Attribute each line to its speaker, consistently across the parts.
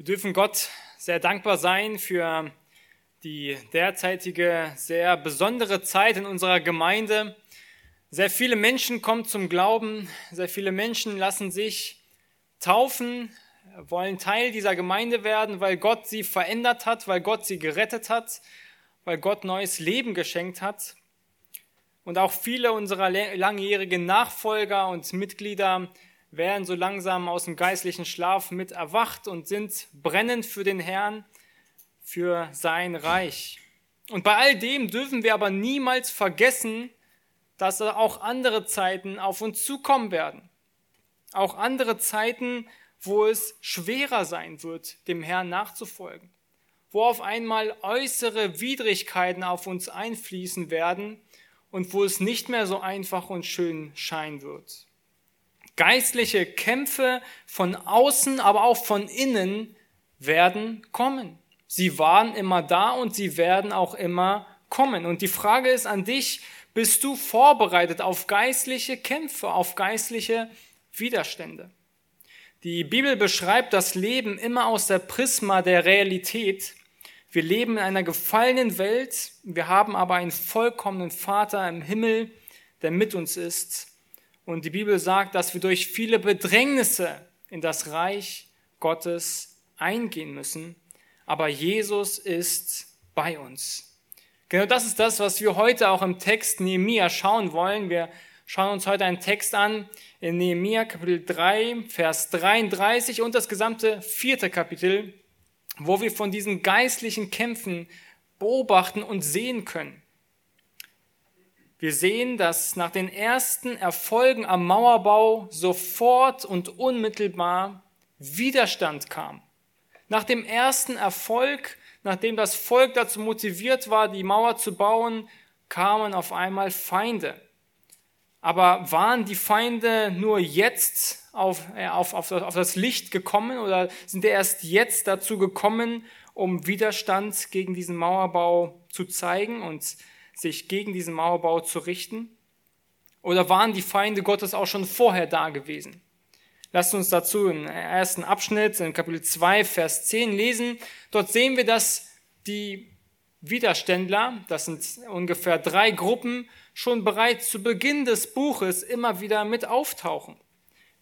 Speaker 1: Wir dürfen Gott sehr dankbar sein für die derzeitige sehr besondere Zeit in unserer Gemeinde. Sehr viele Menschen kommen zum Glauben, sehr viele Menschen lassen sich taufen, wollen Teil dieser Gemeinde werden, weil Gott sie verändert hat, weil Gott sie gerettet hat, weil Gott neues Leben geschenkt hat. Und auch viele unserer langjährigen Nachfolger und Mitglieder werden so langsam aus dem geistlichen Schlaf mit erwacht und sind brennend für den Herrn, für sein Reich. Und bei all dem dürfen wir aber niemals vergessen, dass auch andere Zeiten auf uns zukommen werden. Auch andere Zeiten, wo es schwerer sein wird, dem Herrn nachzufolgen. Wo auf einmal äußere Widrigkeiten auf uns einfließen werden und wo es nicht mehr so einfach und schön scheinen wird. Geistliche Kämpfe von außen, aber auch von innen werden kommen. Sie waren immer da und sie werden auch immer kommen. Und die Frage ist an dich, bist du vorbereitet auf geistliche Kämpfe, auf geistliche Widerstände? Die Bibel beschreibt das Leben immer aus der Prisma der Realität. Wir leben in einer gefallenen Welt, wir haben aber einen vollkommenen Vater im Himmel, der mit uns ist. Und die Bibel sagt, dass wir durch viele Bedrängnisse in das Reich Gottes eingehen müssen. Aber Jesus ist bei uns. Genau das ist das, was wir heute auch im Text Nehemia schauen wollen. Wir schauen uns heute einen Text an in Nehemia Kapitel 3, Vers 33 und das gesamte vierte Kapitel, wo wir von diesen geistlichen Kämpfen beobachten und sehen können. Wir sehen, dass nach den ersten Erfolgen am Mauerbau sofort und unmittelbar Widerstand kam. Nach dem ersten Erfolg, nachdem das Volk dazu motiviert war, die Mauer zu bauen, kamen auf einmal Feinde. Aber waren die Feinde nur jetzt auf, äh, auf, auf, auf das Licht gekommen oder sind die erst jetzt dazu gekommen, um Widerstand gegen diesen Mauerbau zu zeigen und sich gegen diesen Mauerbau zu richten? Oder waren die Feinde Gottes auch schon vorher da gewesen? Lasst uns dazu im ersten Abschnitt, in Kapitel 2, Vers 10 lesen. Dort sehen wir, dass die Widerständler, das sind ungefähr drei Gruppen, schon bereits zu Beginn des Buches immer wieder mit auftauchen.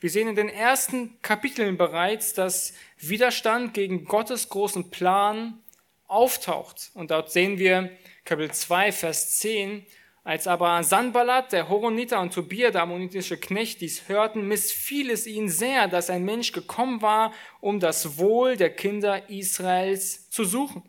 Speaker 1: Wir sehen in den ersten Kapiteln bereits, dass Widerstand gegen Gottes großen Plan auftaucht. Und dort sehen wir Kapitel 2, Vers 10, als aber Sanballat, der Horoniter und Tobia, der ammonitische Knecht, dies hörten, missfiel es ihnen sehr, dass ein Mensch gekommen war, um das Wohl der Kinder Israels zu suchen.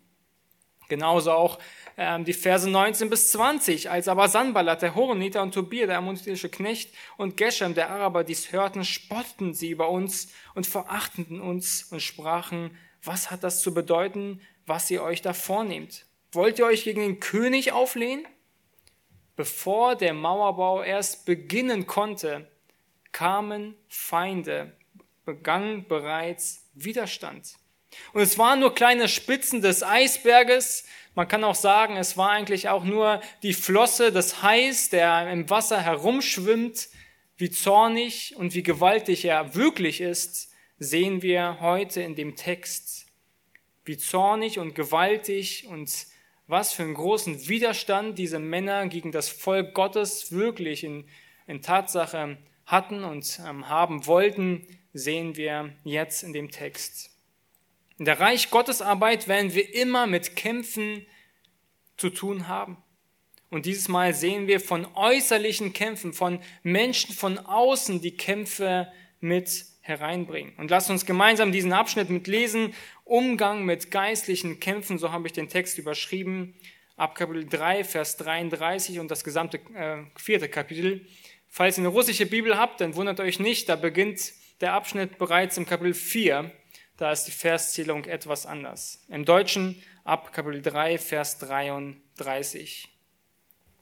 Speaker 1: Genauso auch ähm, die Verse 19 bis 20. Als aber Sanballat, der Horoniter und Tobia, der ammonitische Knecht und Geshem, der Araber, dies hörten, spotteten sie über uns und verachteten uns und sprachen, was hat das zu bedeuten, was ihr euch da vornehmt? Wollt ihr euch gegen den König auflehnen? Bevor der Mauerbau erst beginnen konnte, kamen Feinde, begann bereits Widerstand. Und es waren nur kleine Spitzen des Eisberges. Man kann auch sagen, es war eigentlich auch nur die Flosse des Hais, der im Wasser herumschwimmt. Wie zornig und wie gewaltig er wirklich ist, sehen wir heute in dem Text. Wie zornig und gewaltig und was für einen großen Widerstand diese Männer gegen das Volk Gottes wirklich in, in Tatsache hatten und ähm, haben wollten, sehen wir jetzt in dem Text. In der Reich Gottes Arbeit werden wir immer mit Kämpfen zu tun haben. Und dieses Mal sehen wir von äußerlichen Kämpfen, von Menschen von außen, die Kämpfe mit hereinbringen. Und lasst uns gemeinsam diesen Abschnitt mitlesen. Umgang mit geistlichen Kämpfen, so habe ich den Text überschrieben, ab Kapitel 3, Vers 33 und das gesamte äh, vierte Kapitel. Falls ihr eine russische Bibel habt, dann wundert euch nicht, da beginnt der Abschnitt bereits im Kapitel 4. Da ist die Verszählung etwas anders. Im Deutschen ab Kapitel 3, Vers 33.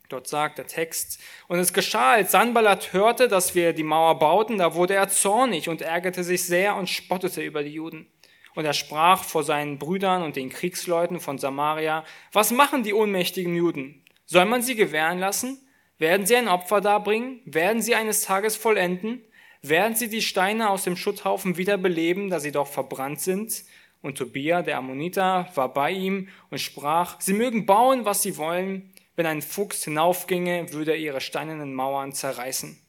Speaker 1: Dort sagt der Text, und es geschah, als Sanballat hörte, dass wir die Mauer bauten, da wurde er zornig und ärgerte sich sehr und spottete über die Juden. Und er sprach vor seinen Brüdern und den Kriegsleuten von Samaria, was machen die ohnmächtigen Juden? Soll man sie gewähren lassen? Werden sie ein Opfer darbringen? Werden sie eines Tages vollenden? Werden sie die Steine aus dem Schutthaufen wieder beleben, da sie doch verbrannt sind? Und Tobia, der Ammoniter, war bei ihm und sprach, sie mögen bauen, was sie wollen. Wenn ein Fuchs hinaufginge, würde er ihre steinernen Mauern zerreißen.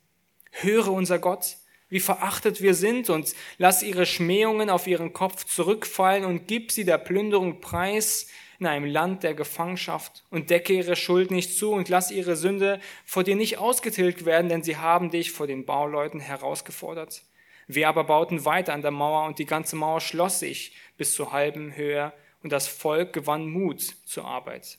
Speaker 1: Höre unser Gott, wie verachtet wir sind und lass ihre Schmähungen auf ihren Kopf zurückfallen und gib sie der Plünderung preis in einem Land der Gefangenschaft und decke ihre Schuld nicht zu und lass ihre Sünde vor dir nicht ausgetilgt werden, denn sie haben dich vor den Bauleuten herausgefordert. Wir aber bauten weiter an der Mauer und die ganze Mauer schloss sich bis zur halben Höhe und das Volk gewann Mut zur Arbeit.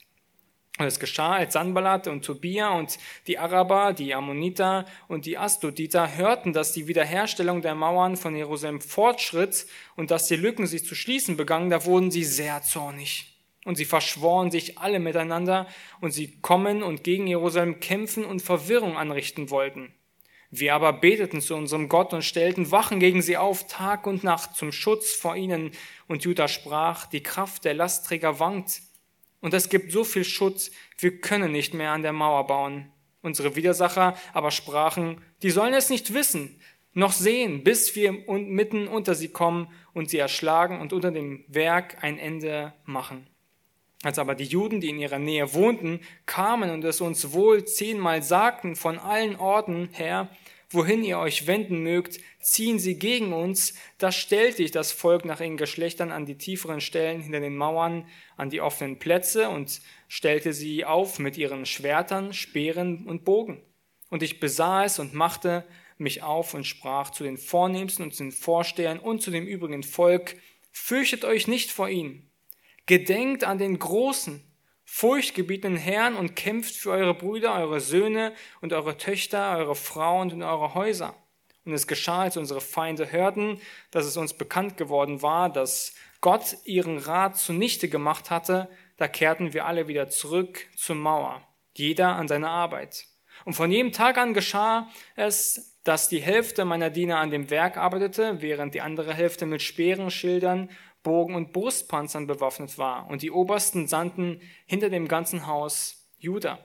Speaker 1: Und es geschah, als Sanballat und Tobia und die Araber, die Ammoniter und die Astoditer hörten, dass die Wiederherstellung der Mauern von Jerusalem fortschritt und dass die Lücken sich zu schließen begannen, da wurden sie sehr zornig. Und sie verschworen sich alle miteinander und sie kommen und gegen Jerusalem kämpfen und Verwirrung anrichten wollten. Wir aber beteten zu unserem Gott und stellten Wachen gegen sie auf, Tag und Nacht, zum Schutz vor ihnen. Und Judah sprach, die Kraft der Lastträger wankt. Und es gibt so viel Schutz, wir können nicht mehr an der Mauer bauen. Unsere Widersacher aber sprachen, die sollen es nicht wissen, noch sehen, bis wir mitten unter sie kommen und sie erschlagen und unter dem Werk ein Ende machen. Als aber die Juden, die in ihrer Nähe wohnten, kamen und es uns wohl zehnmal sagten von allen Orten her, wohin ihr euch wenden mögt, ziehen sie gegen uns, da stellte ich das Volk nach ihren Geschlechtern an die tieferen Stellen hinter den Mauern, an die offenen Plätze und stellte sie auf mit ihren Schwertern, Speeren und Bogen. Und ich besah es und machte mich auf und sprach zu den Vornehmsten und zu den Vorstehern und zu dem übrigen Volk, fürchtet euch nicht vor ihnen. Gedenkt an den großen, furchtgebietenden Herrn und kämpft für eure Brüder, eure Söhne und eure Töchter, eure Frauen und eure Häuser. Und es geschah, als unsere Feinde hörten, dass es uns bekannt geworden war, dass Gott ihren Rat zunichte gemacht hatte, da kehrten wir alle wieder zurück zur Mauer, jeder an seine Arbeit. Und von jedem Tag an geschah es, dass die Hälfte meiner Diener an dem Werk arbeitete, während die andere Hälfte mit Speeren, Schildern Bogen und Brustpanzern bewaffnet war. Und die Obersten sandten hinter dem ganzen Haus Juda,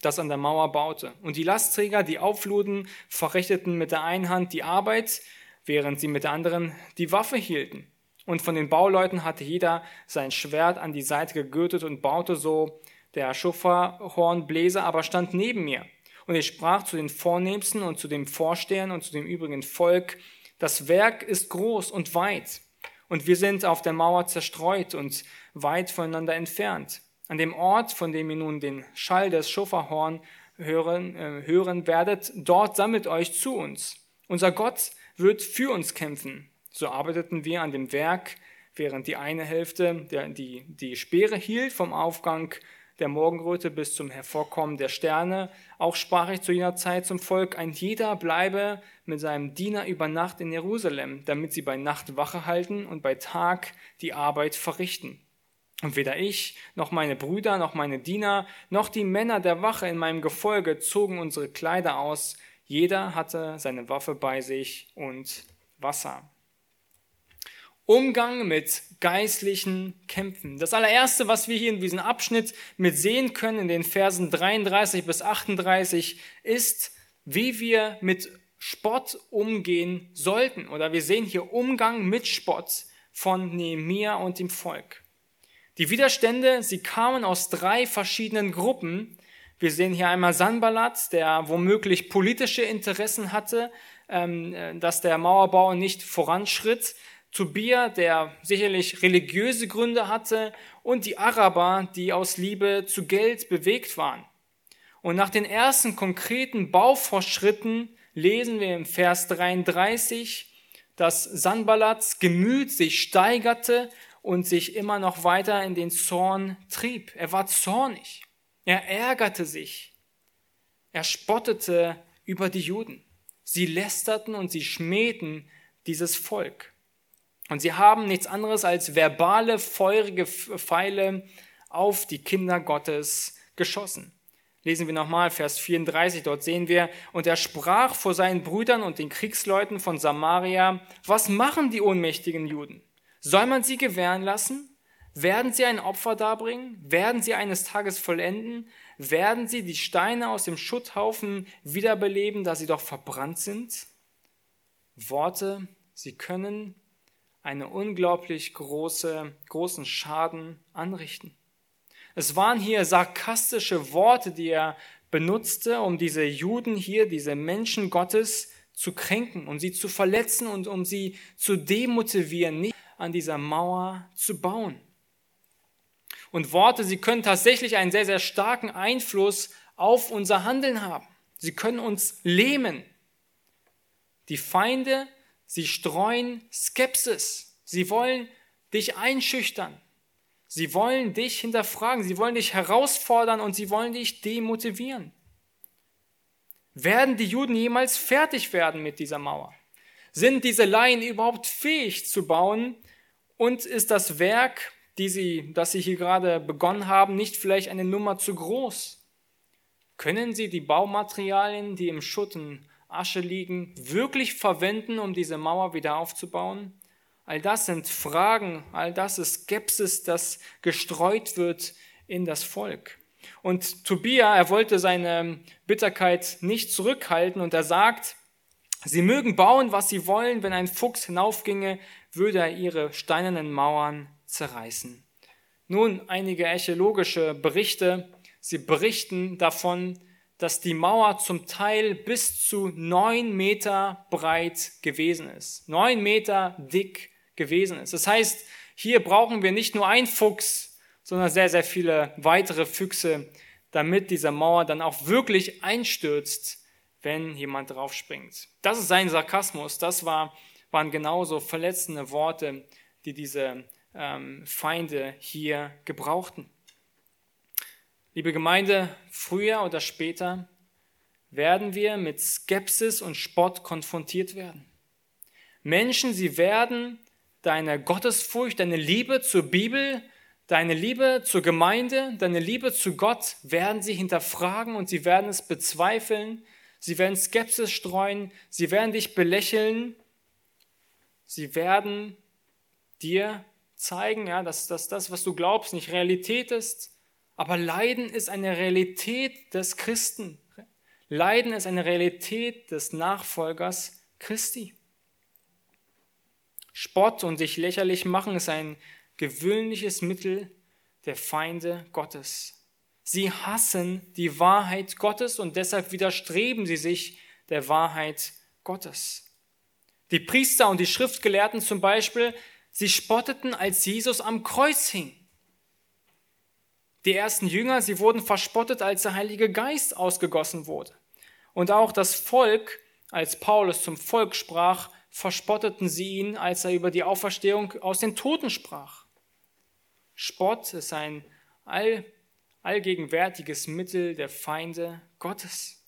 Speaker 1: das an der Mauer baute. Und die Lastträger, die aufluden, verrichteten mit der einen Hand die Arbeit, während sie mit der anderen die Waffe hielten. Und von den Bauleuten hatte jeder sein Schwert an die Seite gegürtet und baute so. Der Schufferhornbläser aber stand neben mir. Und ich sprach zu den Vornehmsten und zu den Vorstehern und zu dem übrigen Volk, das Werk ist groß und weit und wir sind auf der Mauer zerstreut und weit voneinander entfernt. An dem Ort, von dem ihr nun den Schall des Schofferhorn hören, äh, hören werdet, dort sammelt euch zu uns. Unser Gott wird für uns kämpfen. So arbeiteten wir an dem Werk, während die eine Hälfte der, die, die Speere hielt vom Aufgang der Morgenröte bis zum Hervorkommen der Sterne. Auch sprach ich zu jener Zeit zum Volk, ein jeder bleibe mit seinem Diener über Nacht in Jerusalem, damit sie bei Nacht Wache halten und bei Tag die Arbeit verrichten. Und weder ich, noch meine Brüder, noch meine Diener, noch die Männer der Wache in meinem Gefolge zogen unsere Kleider aus. Jeder hatte seine Waffe bei sich und Wasser. Umgang mit geistlichen Kämpfen. Das allererste, was wir hier in diesem Abschnitt mit sehen können, in den Versen 33 bis 38, ist, wie wir mit Spott umgehen sollten. Oder wir sehen hier Umgang mit Spott von Nehemia und dem Volk. Die Widerstände, sie kamen aus drei verschiedenen Gruppen. Wir sehen hier einmal Sanballat, der womöglich politische Interessen hatte, ähm, äh, dass der Mauerbau nicht voranschritt. Tobia, der sicherlich religiöse Gründe hatte, und die Araber, die aus Liebe zu Geld bewegt waren. Und nach den ersten konkreten Baufortschritten lesen wir im Vers 33, dass Sanballats Gemüt sich steigerte und sich immer noch weiter in den Zorn trieb. Er war zornig. Er ärgerte sich. Er spottete über die Juden. Sie lästerten und sie schmähten dieses Volk. Und sie haben nichts anderes als verbale, feurige Pfeile auf die Kinder Gottes geschossen. Lesen wir nochmal Vers 34, dort sehen wir, und er sprach vor seinen Brüdern und den Kriegsleuten von Samaria, was machen die ohnmächtigen Juden? Soll man sie gewähren lassen? Werden sie ein Opfer darbringen? Werden sie eines Tages vollenden? Werden sie die Steine aus dem Schutthaufen wiederbeleben, da sie doch verbrannt sind? Worte, sie können einen unglaublich große, großen Schaden anrichten. Es waren hier sarkastische Worte, die er benutzte, um diese Juden hier, diese Menschen Gottes zu kränken, um sie zu verletzen und um sie zu demotivieren, nicht an dieser Mauer zu bauen. Und Worte, sie können tatsächlich einen sehr, sehr starken Einfluss auf unser Handeln haben. Sie können uns lähmen. Die Feinde, sie streuen Skepsis. Sie wollen dich einschüchtern. Sie wollen dich hinterfragen. Sie wollen dich herausfordern und sie wollen dich demotivieren. Werden die Juden jemals fertig werden mit dieser Mauer? Sind diese Laien überhaupt fähig zu bauen? Und ist das Werk, die sie, das sie hier gerade begonnen haben, nicht vielleicht eine Nummer zu groß? Können sie die Baumaterialien, die im Schutt und Asche liegen, wirklich verwenden, um diese Mauer wieder aufzubauen? All das sind Fragen, all das ist Skepsis, das gestreut wird in das Volk. Und Tobia, er wollte seine Bitterkeit nicht zurückhalten und er sagt, sie mögen bauen, was sie wollen, wenn ein Fuchs hinaufginge, würde er ihre steinernen Mauern zerreißen. Nun, einige archäologische Berichte, sie berichten davon, dass die Mauer zum Teil bis zu neun Meter breit gewesen ist, neun Meter dick gewesen ist. Das heißt, hier brauchen wir nicht nur ein Fuchs, sondern sehr, sehr viele weitere Füchse, damit diese Mauer dann auch wirklich einstürzt, wenn jemand draufspringt. Das ist sein Sarkasmus. Das war, waren genauso verletzende Worte, die diese ähm, Feinde hier gebrauchten. Liebe Gemeinde, früher oder später werden wir mit Skepsis und Spott konfrontiert werden. Menschen, sie werden deine Gottesfurcht, deine Liebe zur Bibel, Deine Liebe zur Gemeinde, deine Liebe zu Gott werden sie hinterfragen und sie werden es bezweifeln. Sie werden Skepsis streuen. Sie werden dich belächeln. Sie werden dir zeigen, ja, dass, dass das, was du glaubst, nicht Realität ist. Aber Leiden ist eine Realität des Christen. Leiden ist eine Realität des Nachfolgers Christi. Spott und sich lächerlich machen ist ein gewöhnliches Mittel der Feinde Gottes. Sie hassen die Wahrheit Gottes und deshalb widerstreben sie sich der Wahrheit Gottes. Die Priester und die Schriftgelehrten zum Beispiel, sie spotteten, als Jesus am Kreuz hing. Die ersten Jünger, sie wurden verspottet, als der Heilige Geist ausgegossen wurde. Und auch das Volk, als Paulus zum Volk sprach, verspotteten sie ihn, als er über die Auferstehung aus den Toten sprach. Spott ist ein all, allgegenwärtiges Mittel der Feinde Gottes.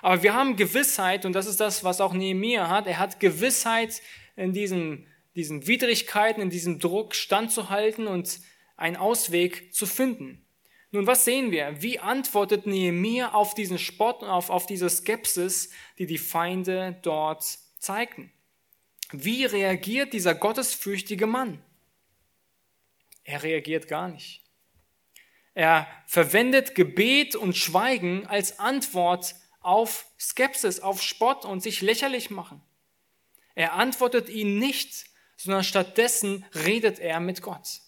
Speaker 1: Aber wir haben Gewissheit, und das ist das, was auch Nehemiah hat. Er hat Gewissheit in diesen, diesen Widrigkeiten, in diesem Druck standzuhalten und einen Ausweg zu finden. Nun, was sehen wir? Wie antwortet Nehemiah auf diesen Spott und auf, auf diese Skepsis, die die Feinde dort zeigten? Wie reagiert dieser gottesfürchtige Mann? Er reagiert gar nicht. Er verwendet Gebet und Schweigen als Antwort auf Skepsis, auf Spott und sich lächerlich machen. Er antwortet ihnen nicht, sondern stattdessen redet er mit Gott.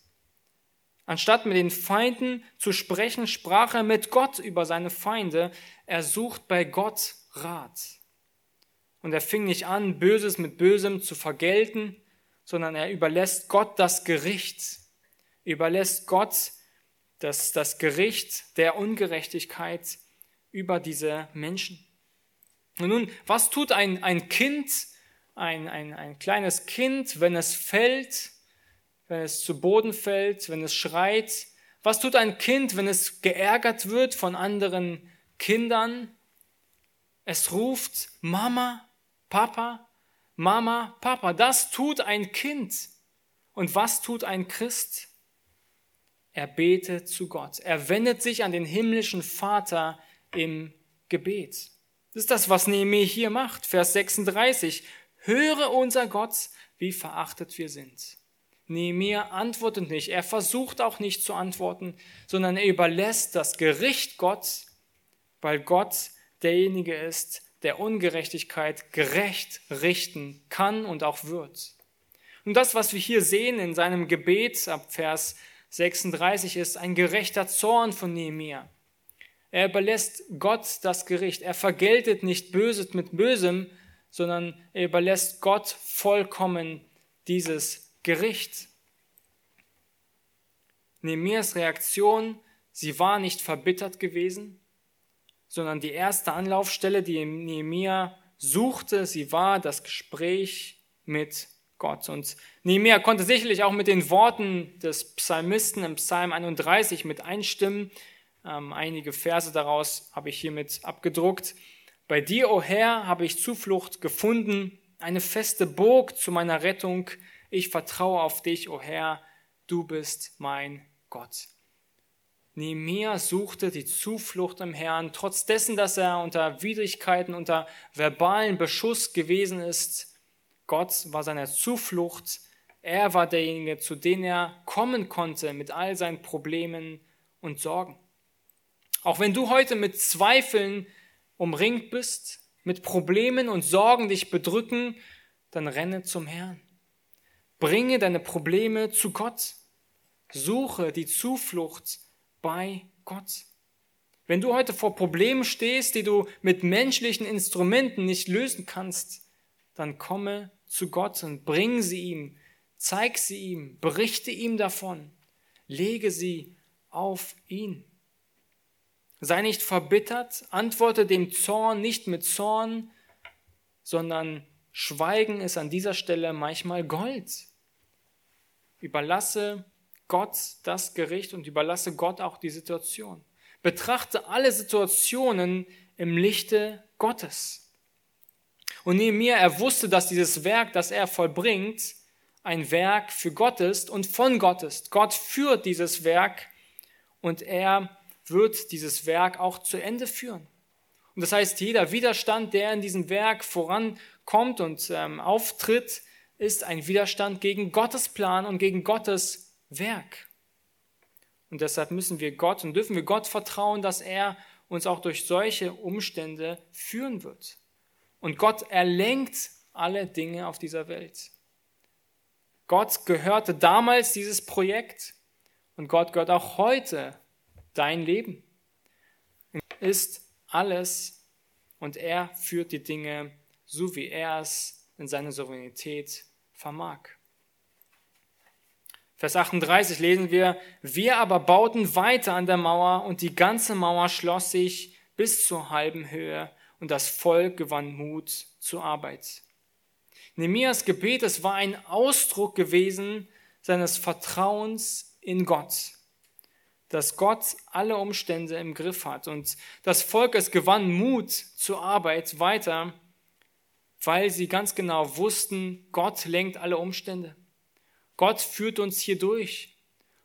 Speaker 1: Anstatt mit den Feinden zu sprechen, sprach er mit Gott über seine Feinde. Er sucht bei Gott Rat. Und er fing nicht an, Böses mit Bösem zu vergelten, sondern er überlässt Gott das Gericht überlässt Gott das, das Gericht der Ungerechtigkeit über diese Menschen. Und nun, was tut ein, ein Kind, ein, ein, ein kleines Kind, wenn es fällt, wenn es zu Boden fällt, wenn es schreit? Was tut ein Kind, wenn es geärgert wird von anderen Kindern? Es ruft Mama, Papa, Mama, Papa. Das tut ein Kind. Und was tut ein Christ? Er betet zu Gott. Er wendet sich an den himmlischen Vater im Gebet. Das ist das, was Nehemiah hier macht. Vers 36. Höre unser Gott, wie verachtet wir sind. Nehemiah antwortet nicht. Er versucht auch nicht zu antworten, sondern er überlässt das Gericht Gott, weil Gott derjenige ist, der Ungerechtigkeit gerecht richten kann und auch wird. Und das, was wir hier sehen in seinem Gebet ab Vers 36, ist ein gerechter Zorn von Nehemiah. Er überlässt Gott das Gericht. Er vergeltet nicht Böses mit Bösem, sondern er überlässt Gott vollkommen dieses Gericht. Nehemias Reaktion, sie war nicht verbittert gewesen, sondern die erste Anlaufstelle, die Nehemia suchte, sie war das Gespräch mit Gott. Und Nehemia konnte sicherlich auch mit den Worten des Psalmisten im Psalm 31 mit einstimmen. Ähm, einige Verse daraus habe ich hiermit abgedruckt. Bei dir, o oh Herr, habe ich Zuflucht gefunden, eine feste Burg zu meiner Rettung. Ich vertraue auf dich, o oh Herr, du bist mein Gott. Nehemiah suchte die Zuflucht im Herrn, trotz dessen, dass er unter Widrigkeiten, unter verbalen Beschuss gewesen ist. Gott war seine Zuflucht. Er war derjenige, zu dem er kommen konnte mit all seinen Problemen und Sorgen. Auch wenn du heute mit Zweifeln umringt bist, mit Problemen und Sorgen dich bedrücken, dann renne zum Herrn. Bringe deine Probleme zu Gott. Suche die Zuflucht bei Gott. Wenn du heute vor Problemen stehst, die du mit menschlichen Instrumenten nicht lösen kannst, dann komme zu Gott und bring sie ihm, zeig sie ihm, berichte ihm davon, lege sie auf ihn. Sei nicht verbittert, antworte dem Zorn nicht mit Zorn, sondern Schweigen ist an dieser Stelle manchmal Gold. Überlasse Gott das Gericht und überlasse Gott auch die Situation. Betrachte alle Situationen im Lichte Gottes. Und neben mir, er wusste, dass dieses Werk, das er vollbringt, ein Werk für Gott ist und von Gott ist. Gott führt dieses Werk und er wird dieses Werk auch zu Ende führen. Und das heißt, jeder Widerstand, der in diesem Werk vorankommt und ähm, auftritt, ist ein Widerstand gegen Gottes Plan und gegen Gottes Werk. Und deshalb müssen wir Gott und dürfen wir Gott vertrauen, dass er uns auch durch solche Umstände führen wird. Und Gott erlenkt alle Dinge auf dieser Welt. Gott gehörte damals dieses Projekt und Gott gehört auch heute dein Leben. Ist alles und er führt die Dinge so, wie er es in seiner Souveränität vermag. Vers 38 lesen wir, wir aber bauten weiter an der Mauer und die ganze Mauer schloss sich bis zur halben Höhe und das Volk gewann Mut zur Arbeit. Nehemias Gebet, es war ein Ausdruck gewesen seines Vertrauens in Gott, dass Gott alle Umstände im Griff hat und das Volk, es gewann Mut zur Arbeit weiter, weil sie ganz genau wussten, Gott lenkt alle Umstände. Gott führt uns hier durch.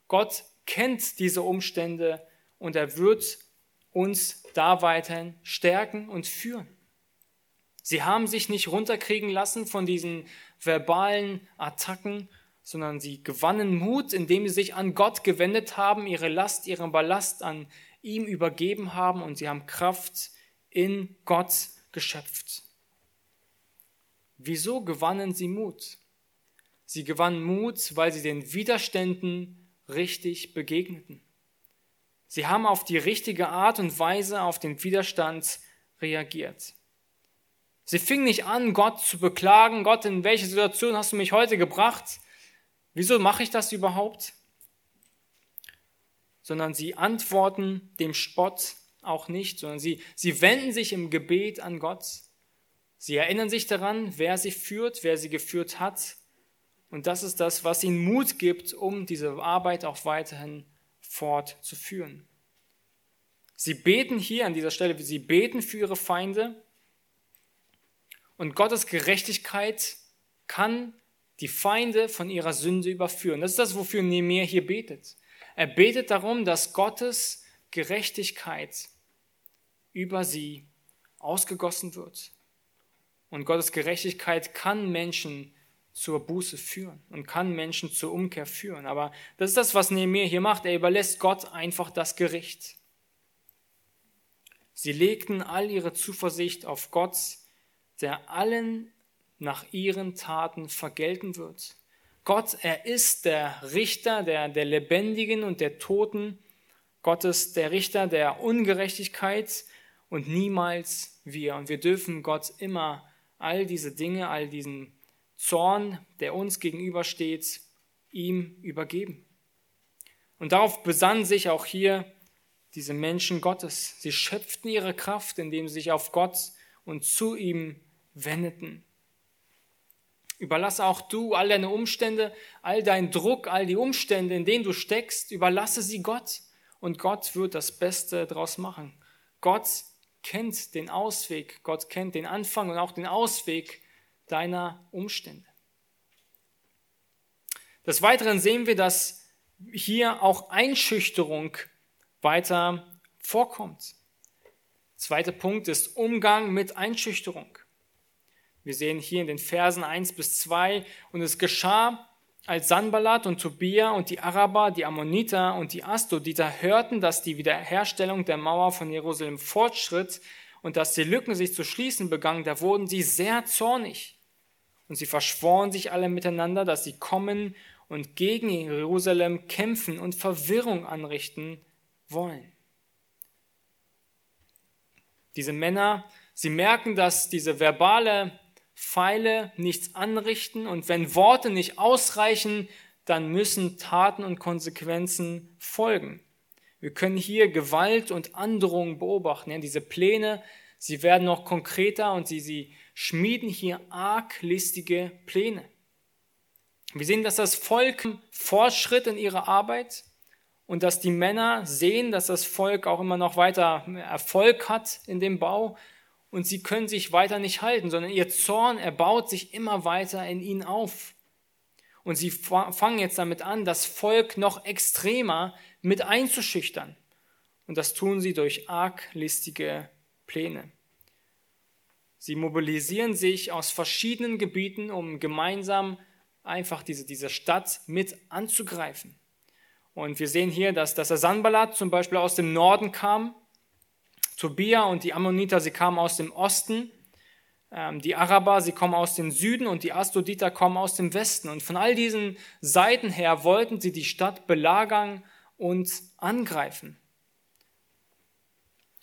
Speaker 1: Gott kennt diese Umstände und er wird uns da weiterhin stärken und führen. Sie haben sich nicht runterkriegen lassen von diesen verbalen Attacken, sondern sie gewannen Mut, indem sie sich an Gott gewendet haben, ihre Last, ihren Ballast an ihm übergeben haben und sie haben Kraft in Gott geschöpft. Wieso gewannen sie Mut? Sie gewannen Mut, weil sie den Widerständen richtig begegneten. Sie haben auf die richtige Art und Weise auf den Widerstand reagiert. Sie fingen nicht an, Gott zu beklagen, Gott, in welche Situation hast du mich heute gebracht? Wieso mache ich das überhaupt? Sondern sie antworten dem Spott auch nicht, sondern sie, sie wenden sich im Gebet an Gott. Sie erinnern sich daran, wer sie führt, wer sie geführt hat und das ist das, was ihnen Mut gibt, um diese Arbeit auch weiterhin fortzuführen. Sie beten hier an dieser Stelle, sie beten für ihre Feinde. Und Gottes Gerechtigkeit kann die Feinde von ihrer Sünde überführen. Das ist das, wofür Nehemiah hier betet. Er betet darum, dass Gottes Gerechtigkeit über sie ausgegossen wird. Und Gottes Gerechtigkeit kann Menschen zur Buße führen und kann Menschen zur Umkehr führen. Aber das ist das, was Nehemiah hier macht. Er überlässt Gott einfach das Gericht. Sie legten all ihre Zuversicht auf Gott, der allen nach ihren Taten vergelten wird. Gott, er ist der Richter der, der Lebendigen und der Toten. Gott ist der Richter der Ungerechtigkeit und niemals wir. Und wir dürfen Gott immer all diese Dinge, all diesen Zorn, der uns gegenübersteht, ihm übergeben. Und darauf besannen sich auch hier diese Menschen Gottes. Sie schöpften ihre Kraft, indem sie sich auf Gott und zu ihm wendeten. Überlasse auch du all deine Umstände, all deinen Druck, all die Umstände, in denen du steckst, überlasse sie Gott und Gott wird das Beste daraus machen. Gott kennt den Ausweg, Gott kennt den Anfang und auch den Ausweg deiner Umstände. Des Weiteren sehen wir, dass hier auch Einschüchterung weiter vorkommt. Zweiter Punkt ist Umgang mit Einschüchterung. Wir sehen hier in den Versen 1 bis 2, und es geschah, als Sanballat und Tobia und die Araber, die Ammoniter und die Astoditer hörten, dass die Wiederherstellung der Mauer von Jerusalem fortschritt und dass die Lücken sich zu schließen begannen, da wurden sie sehr zornig. Und sie verschworen sich alle miteinander, dass sie kommen und gegen Jerusalem kämpfen und Verwirrung anrichten wollen. Diese Männer, sie merken, dass diese verbale Pfeile nichts anrichten und wenn Worte nicht ausreichen, dann müssen Taten und Konsequenzen folgen. Wir können hier Gewalt und Androhung beobachten. Ja, diese Pläne, sie werden noch konkreter und sie, sie schmieden hier arglistige Pläne. Wir sehen, dass das Volk Fortschritt in ihrer Arbeit und dass die Männer sehen, dass das Volk auch immer noch weiter Erfolg hat in dem Bau und sie können sich weiter nicht halten, sondern ihr Zorn erbaut sich immer weiter in ihnen auf. Und sie fangen jetzt damit an, das Volk noch extremer mit einzuschüchtern. Und das tun sie durch arglistige Pläne. Sie mobilisieren sich aus verschiedenen Gebieten, um gemeinsam einfach diese, diese Stadt mit anzugreifen. Und wir sehen hier, dass, dass der Sanballat zum Beispiel aus dem Norden kam Tobia und die Ammoniter, sie kamen aus dem Osten. Ähm, die Araber, sie kommen aus dem Süden und die Astoditer kommen aus dem Westen. Und von all diesen Seiten her wollten sie die Stadt belagern und angreifen.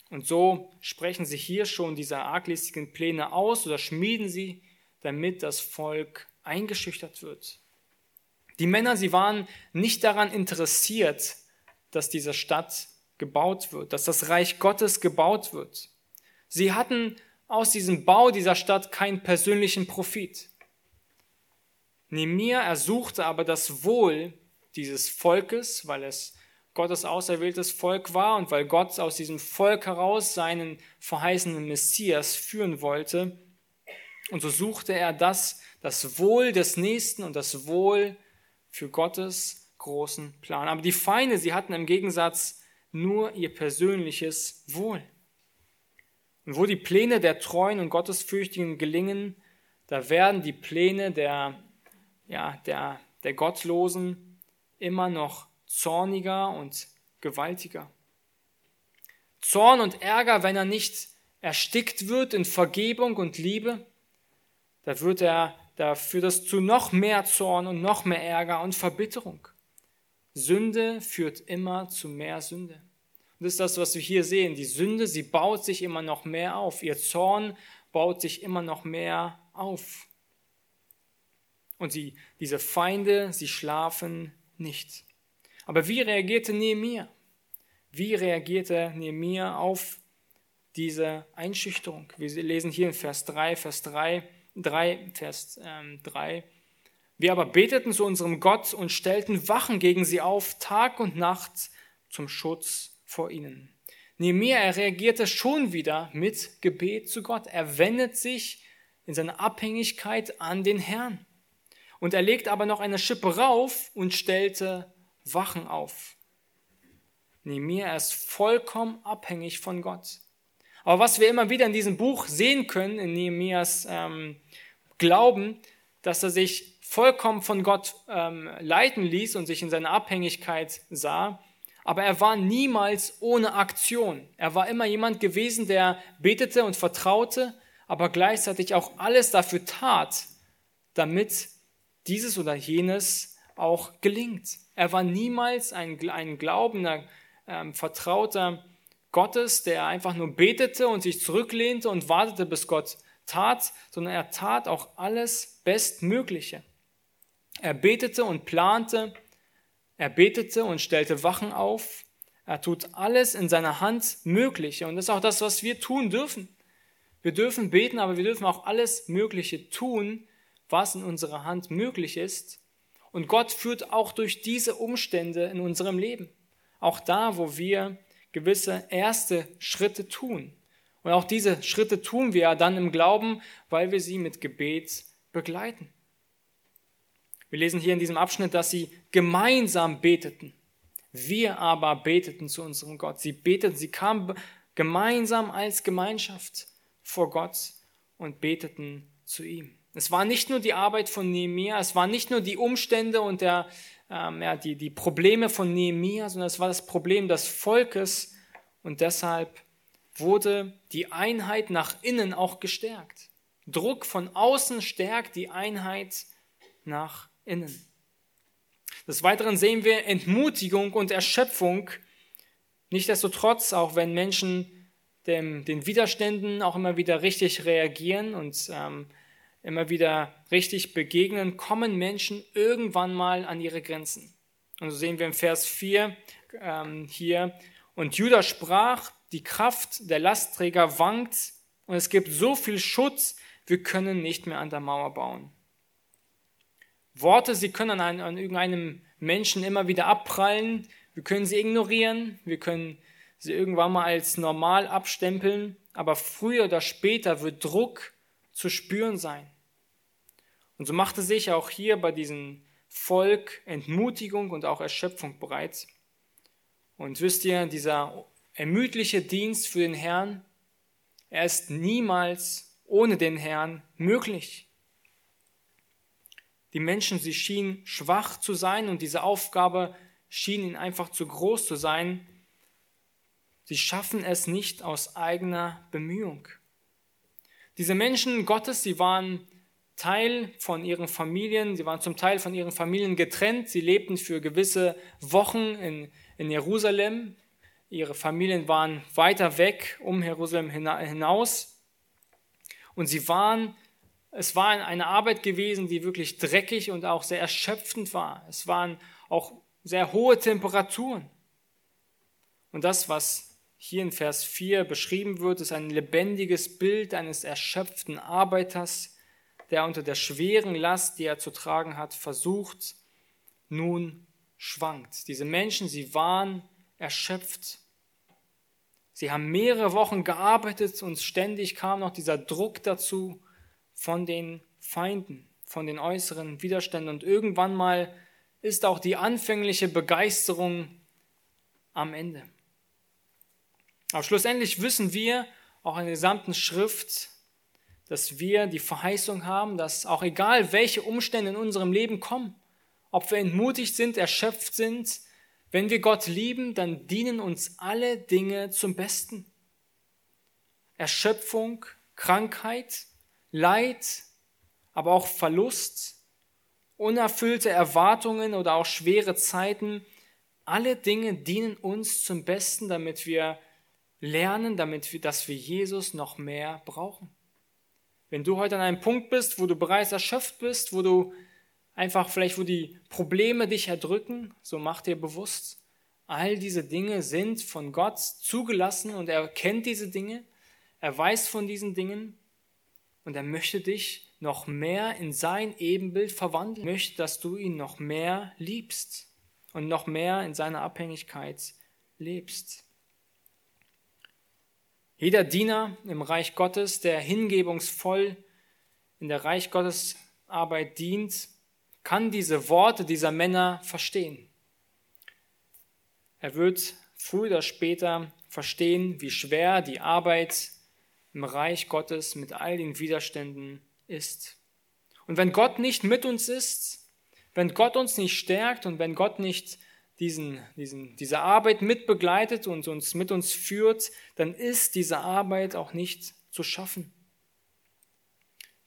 Speaker 1: Und so sprechen sie hier schon diese arglistigen Pläne aus oder schmieden sie, damit das Volk eingeschüchtert wird. Die Männer, sie waren nicht daran interessiert, dass diese Stadt gebaut wird, dass das Reich Gottes gebaut wird. Sie hatten aus diesem Bau dieser Stadt keinen persönlichen Profit. Nemir ersuchte aber das Wohl dieses Volkes, weil es Gottes auserwähltes Volk war und weil Gott aus diesem Volk heraus seinen verheißenen Messias führen wollte. Und so suchte er das, das Wohl des Nächsten und das Wohl für Gottes großen Plan. Aber die Feinde, sie hatten im Gegensatz nur ihr persönliches Wohl. Und wo die Pläne der Treuen und Gottesfürchtigen gelingen, da werden die Pläne der, ja, der, der Gottlosen immer noch zorniger und gewaltiger. Zorn und Ärger, wenn er nicht erstickt wird in Vergebung und Liebe, da wird er, da führt das zu noch mehr Zorn und noch mehr Ärger und Verbitterung. Sünde führt immer zu mehr Sünde. Und das ist das, was wir hier sehen. Die Sünde, sie baut sich immer noch mehr auf. Ihr Zorn baut sich immer noch mehr auf. Und sie, diese Feinde, sie schlafen nicht. Aber wie reagierte Nehemiah? Wie reagierte Nehemiah auf diese Einschüchterung? Wir lesen hier in Vers 3, Vers 3, 3 Vers ähm, 3. Wir aber beteten zu unserem Gott und stellten Wachen gegen sie auf, Tag und Nacht zum Schutz vor ihnen. Nehemiah, er reagierte schon wieder mit Gebet zu Gott. Er wendet sich in seiner Abhängigkeit an den Herrn. Und er legt aber noch eine Schippe rauf und stellte Wachen auf. Nehemiah, ist vollkommen abhängig von Gott. Aber was wir immer wieder in diesem Buch sehen können, in Nehemias ähm, Glauben, dass er sich vollkommen von Gott ähm, leiten ließ und sich in seiner Abhängigkeit sah. Aber er war niemals ohne Aktion. Er war immer jemand gewesen, der betete und vertraute, aber gleichzeitig auch alles dafür tat, damit dieses oder jenes auch gelingt. Er war niemals ein, ein glaubender, ähm, vertrauter Gottes, der einfach nur betete und sich zurücklehnte und wartete, bis Gott tat, sondern er tat auch alles Bestmögliche. Er betete und plante, er betete und stellte Wachen auf, er tut alles in seiner Hand Mögliche und das ist auch das, was wir tun dürfen. Wir dürfen beten, aber wir dürfen auch alles Mögliche tun, was in unserer Hand möglich ist. Und Gott führt auch durch diese Umstände in unserem Leben. Auch da, wo wir gewisse erste Schritte tun. Und auch diese Schritte tun wir dann im Glauben, weil wir sie mit Gebet begleiten. Wir lesen hier in diesem Abschnitt, dass sie gemeinsam beteten. Wir aber beteten zu unserem Gott. Sie beteten, sie kamen gemeinsam als Gemeinschaft vor Gott und beteten zu ihm. Es war nicht nur die Arbeit von Nehemia, es waren nicht nur die Umstände und der, ähm, ja, die, die Probleme von Nehemia, sondern es war das Problem des Volkes und deshalb wurde die Einheit nach innen auch gestärkt. Druck von außen stärkt die Einheit nach innen. Des Weiteren sehen wir Entmutigung und Erschöpfung. Nichtsdestotrotz, auch wenn Menschen dem, den Widerständen auch immer wieder richtig reagieren und ähm, immer wieder richtig begegnen, kommen Menschen irgendwann mal an ihre Grenzen. Und so sehen wir im Vers 4 ähm, hier, und Judah sprach, die Kraft der Lastträger wankt und es gibt so viel Schutz, wir können nicht mehr an der Mauer bauen. Worte, sie können an, an irgendeinem Menschen immer wieder abprallen, wir können sie ignorieren, wir können sie irgendwann mal als normal abstempeln, aber früher oder später wird Druck zu spüren sein. Und so machte sich auch hier bei diesem Volk Entmutigung und auch Erschöpfung bereit. Und wisst ihr, dieser ermüdliche Dienst für den Herrn, er ist niemals ohne den Herrn möglich. Die Menschen, sie schienen schwach zu sein und diese Aufgabe schien ihnen einfach zu groß zu sein. Sie schaffen es nicht aus eigener Bemühung. Diese Menschen Gottes, sie waren Teil von ihren Familien, sie waren zum Teil von ihren Familien getrennt, sie lebten für gewisse Wochen in, in Jerusalem, ihre Familien waren weiter weg um Jerusalem hinaus und sie waren, es war eine Arbeit gewesen, die wirklich dreckig und auch sehr erschöpfend war. Es waren auch sehr hohe Temperaturen. Und das, was hier in Vers 4 beschrieben wird, ist ein lebendiges Bild eines erschöpften Arbeiters, der unter der schweren Last, die er zu tragen hat, versucht, nun schwankt. Diese Menschen, sie waren erschöpft. Sie haben mehrere Wochen gearbeitet und ständig kam noch dieser Druck dazu von den Feinden, von den äußeren Widerständen. Und irgendwann mal ist auch die anfängliche Begeisterung am Ende. Aber schlussendlich wissen wir auch in der gesamten Schrift, dass wir die Verheißung haben, dass auch egal welche Umstände in unserem Leben kommen, ob wir entmutigt sind, erschöpft sind, wenn wir Gott lieben, dann dienen uns alle Dinge zum Besten. Erschöpfung, Krankheit, Leid, aber auch Verlust, unerfüllte Erwartungen oder auch schwere Zeiten, alle Dinge dienen uns zum Besten, damit wir lernen, damit wir, dass wir Jesus noch mehr brauchen. Wenn du heute an einem Punkt bist, wo du bereits erschöpft bist, wo du einfach vielleicht, wo die Probleme dich erdrücken, so mach dir bewusst, all diese Dinge sind von Gott zugelassen und er kennt diese Dinge, er weiß von diesen Dingen und er möchte dich noch mehr in sein Ebenbild verwandeln, er möchte, dass du ihn noch mehr liebst und noch mehr in seiner Abhängigkeit lebst. Jeder Diener im Reich Gottes, der hingebungsvoll in der Reich Gottes Arbeit dient, kann diese Worte dieser Männer verstehen. Er wird früher oder später verstehen, wie schwer die Arbeit im Reich Gottes mit all den Widerständen ist. Und wenn Gott nicht mit uns ist, wenn Gott uns nicht stärkt und wenn Gott nicht diesen, diesen, diese Arbeit mitbegleitet und uns mit uns führt, dann ist diese Arbeit auch nicht zu schaffen.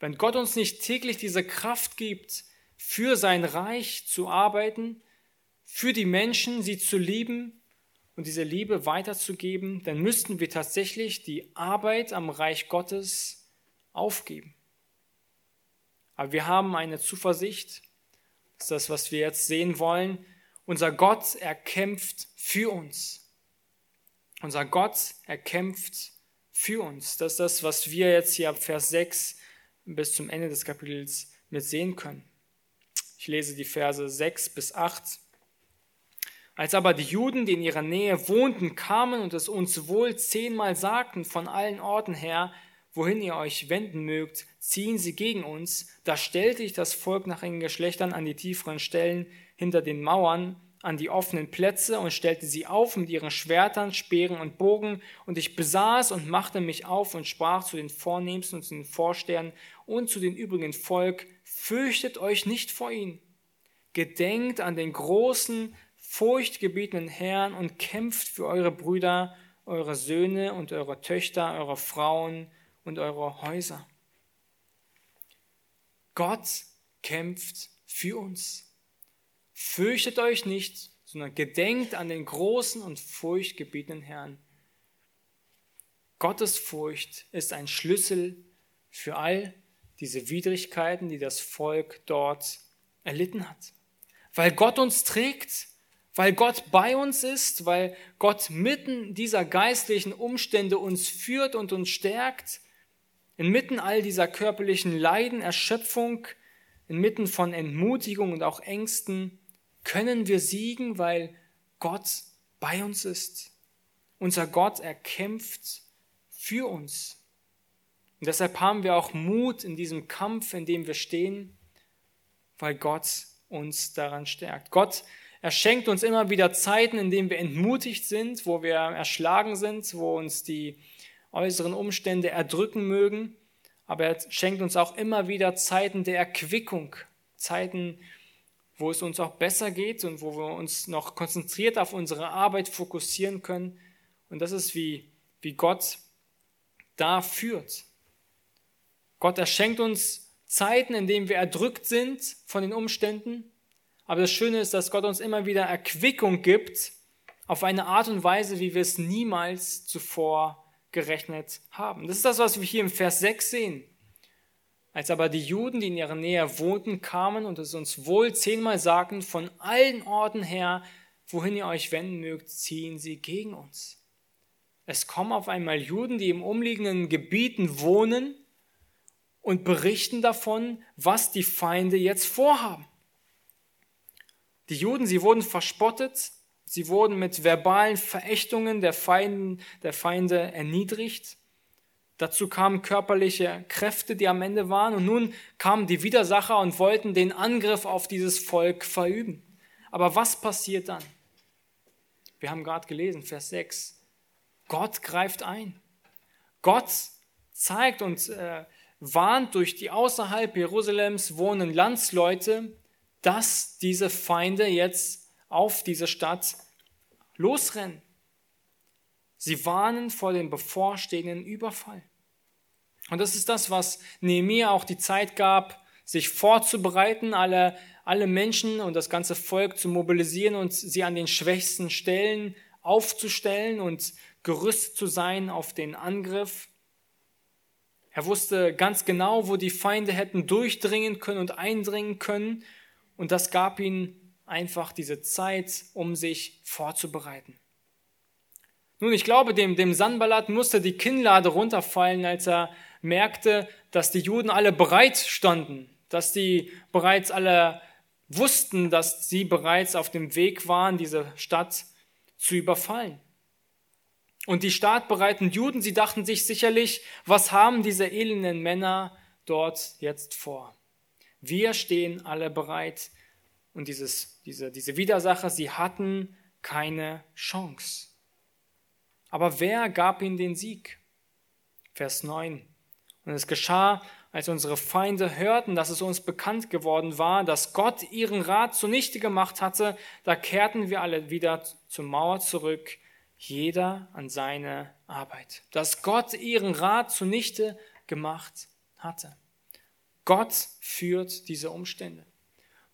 Speaker 1: Wenn Gott uns nicht täglich diese Kraft gibt, für sein Reich zu arbeiten, für die Menschen, sie zu lieben und diese Liebe weiterzugeben, dann müssten wir tatsächlich die Arbeit am Reich Gottes aufgeben. Aber wir haben eine Zuversicht, das ist das, was wir jetzt sehen wollen. Unser Gott, er kämpft für uns. Unser Gott, er kämpft für uns. Das ist das, was wir jetzt hier ab Vers 6 bis zum Ende des Kapitels mit sehen können. Ich lese die Verse 6 bis 8. Als aber die Juden, die in ihrer Nähe wohnten, kamen und es uns wohl zehnmal sagten von allen Orten her, wohin ihr euch wenden mögt, ziehen sie gegen uns. Da stellte ich das Volk nach ihren Geschlechtern an die tieferen Stellen hinter den Mauern, an die offenen Plätze und stellte sie auf mit ihren Schwertern, Speeren und Bogen. Und ich besaß und machte mich auf und sprach zu den Vornehmsten und zu den Vorstehern und zu den übrigen Volk, fürchtet euch nicht vor ihnen. Gedenkt an den großen, furchtgebietenden Herrn und kämpft für eure Brüder, eure Söhne und eure Töchter, eure Frauen und eure Häuser. Gott kämpft für uns. Fürchtet euch nicht, sondern gedenkt an den großen und furchtgebietenden Herrn. Gottes Furcht ist ein Schlüssel für all diese Widrigkeiten, die das Volk dort erlitten hat. Weil Gott uns trägt, weil Gott bei uns ist, weil Gott mitten dieser geistlichen Umstände uns führt und uns stärkt, Inmitten all dieser körperlichen Leiden, Erschöpfung, inmitten von Entmutigung und auch Ängsten können wir siegen, weil Gott bei uns ist. Unser Gott erkämpft für uns. Und deshalb haben wir auch Mut in diesem Kampf, in dem wir stehen, weil Gott uns daran stärkt. Gott er schenkt uns immer wieder Zeiten, in denen wir entmutigt sind, wo wir erschlagen sind, wo uns die äußeren Umstände erdrücken mögen, aber er schenkt uns auch immer wieder Zeiten der Erquickung, Zeiten, wo es uns auch besser geht und wo wir uns noch konzentriert auf unsere Arbeit fokussieren können. Und das ist wie, wie Gott da führt. Gott erschenkt uns Zeiten, in denen wir erdrückt sind von den Umständen. Aber das Schöne ist, dass Gott uns immer wieder Erquickung gibt auf eine Art und Weise, wie wir es niemals zuvor gerechnet haben. Das ist das, was wir hier im Vers 6 sehen. Als aber die Juden, die in ihrer Nähe wohnten, kamen und es uns wohl zehnmal sagten, von allen Orten her, wohin ihr euch wenden mögt, ziehen sie gegen uns. Es kommen auf einmal Juden, die im umliegenden Gebieten wohnen und berichten davon, was die Feinde jetzt vorhaben. Die Juden, sie wurden verspottet, Sie wurden mit verbalen Verächtungen der, Feinden, der Feinde erniedrigt. Dazu kamen körperliche Kräfte, die am Ende waren. Und nun kamen die Widersacher und wollten den Angriff auf dieses Volk verüben. Aber was passiert dann? Wir haben gerade gelesen, Vers 6. Gott greift ein. Gott zeigt und äh, warnt durch die außerhalb Jerusalems wohnenden Landsleute, dass diese Feinde jetzt auf diese Stadt losrennen. Sie warnen vor dem bevorstehenden Überfall. Und das ist das, was Nehemiah auch die Zeit gab, sich vorzubereiten, alle, alle Menschen und das ganze Volk zu mobilisieren und sie an den schwächsten Stellen aufzustellen und gerüstet zu sein auf den Angriff. Er wusste ganz genau, wo die Feinde hätten durchdringen können und eindringen können. Und das gab ihm einfach diese Zeit, um sich vorzubereiten. Nun, ich glaube, dem, dem Sanballat musste die Kinnlade runterfallen, als er merkte, dass die Juden alle bereit standen, dass die bereits alle wussten, dass sie bereits auf dem Weg waren, diese Stadt zu überfallen. Und die startbereiten Juden, sie dachten sich sicherlich, was haben diese elenden Männer dort jetzt vor? Wir stehen alle bereit, und dieses, diese, diese Widersacher, sie hatten keine Chance. Aber wer gab ihnen den Sieg? Vers 9. Und es geschah, als unsere Feinde hörten, dass es uns bekannt geworden war, dass Gott ihren Rat zunichte gemacht hatte, da kehrten wir alle wieder zur Mauer zurück, jeder an seine Arbeit. Dass Gott ihren Rat zunichte gemacht hatte. Gott führt diese Umstände.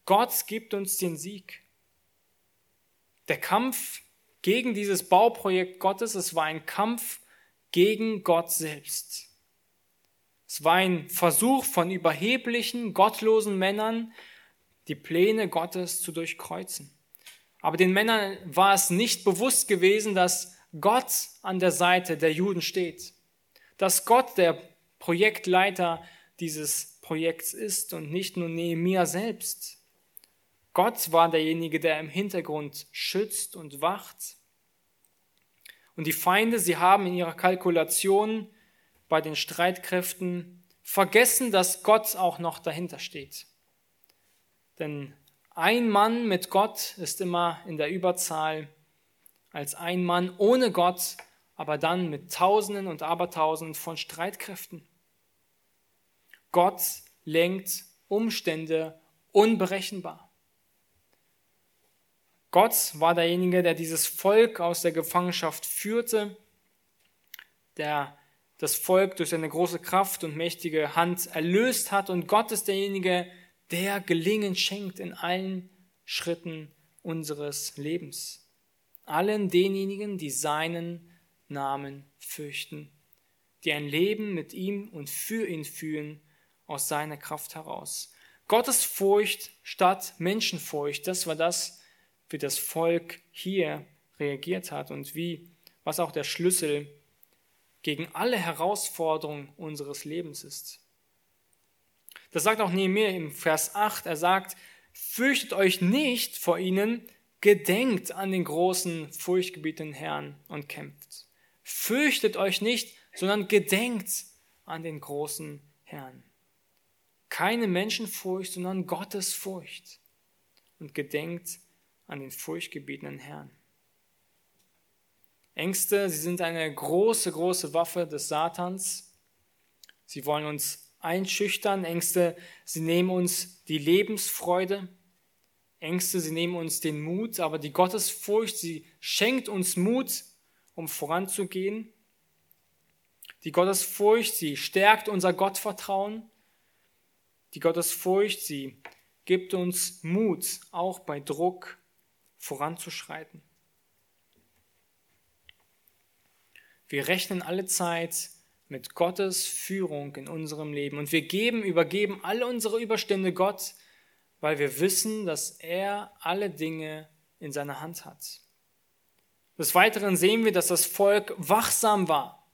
Speaker 1: Gott gibt uns den Sieg. Der Kampf gegen dieses Bauprojekt Gottes, es war ein Kampf gegen Gott selbst. Es war ein Versuch von überheblichen, gottlosen Männern, die Pläne Gottes zu durchkreuzen. Aber den Männern war es nicht bewusst gewesen, dass Gott an der Seite der Juden steht, dass Gott der Projektleiter dieses Projekts ist und nicht nur Nehemiah selbst. Gott war derjenige, der im Hintergrund schützt und wacht. Und die Feinde, sie haben in ihrer Kalkulation bei den Streitkräften vergessen, dass Gott auch noch dahinter steht. Denn ein Mann mit Gott ist immer in der Überzahl als ein Mann ohne Gott, aber dann mit Tausenden und Abertausenden von Streitkräften. Gott lenkt Umstände unberechenbar. Gott war derjenige, der dieses Volk aus der Gefangenschaft führte, der das Volk durch seine große Kraft und mächtige Hand erlöst hat. Und Gott ist derjenige, der Gelingen schenkt in allen Schritten unseres Lebens. Allen denjenigen, die seinen Namen fürchten, die ein Leben mit ihm und für ihn führen aus seiner Kraft heraus. Gottes Furcht statt Menschenfurcht, das war das, wie das Volk hier reagiert hat und wie, was auch der Schlüssel gegen alle Herausforderungen unseres Lebens ist. Das sagt auch Nehemiah im Vers 8. Er sagt, fürchtet euch nicht vor ihnen, gedenkt an den großen, furchtgebietenden Herrn und kämpft. Fürchtet euch nicht, sondern gedenkt an den großen Herrn. Keine Menschenfurcht, sondern Gottes Furcht. Und gedenkt an den furchtgebietenden Herrn. Ängste, sie sind eine große, große Waffe des Satans. Sie wollen uns einschüchtern. Ängste, sie nehmen uns die Lebensfreude. Ängste, sie nehmen uns den Mut. Aber die Gottesfurcht, sie schenkt uns Mut, um voranzugehen. Die Gottesfurcht, sie stärkt unser Gottvertrauen. Die Gottesfurcht, sie gibt uns Mut, auch bei Druck voranzuschreiten. Wir rechnen alle Zeit mit Gottes Führung in unserem Leben und wir geben, übergeben alle unsere Überstände Gott, weil wir wissen, dass er alle Dinge in seiner Hand hat. Des Weiteren sehen wir, dass das Volk wachsam war.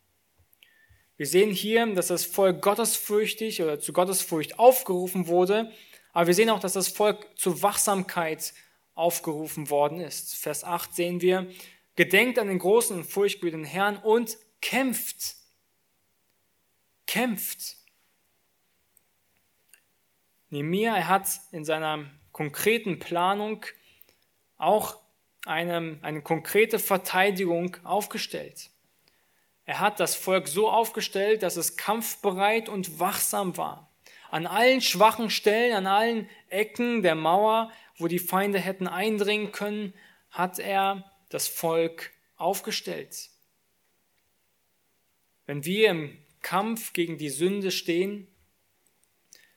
Speaker 1: Wir sehen hier, dass das Volk gottesfürchtig oder zu Gottesfurcht aufgerufen wurde, aber wir sehen auch, dass das Volk zur Wachsamkeit aufgerufen worden ist. Vers 8 sehen wir, gedenkt an den großen und furchtbaren Herrn und kämpft. Kämpft. Nehemiah, er hat in seiner konkreten Planung auch eine, eine konkrete Verteidigung aufgestellt. Er hat das Volk so aufgestellt, dass es kampfbereit und wachsam war. An allen schwachen Stellen, an allen Ecken der Mauer, wo die Feinde hätten eindringen können, hat er das Volk aufgestellt. Wenn wir im Kampf gegen die Sünde stehen,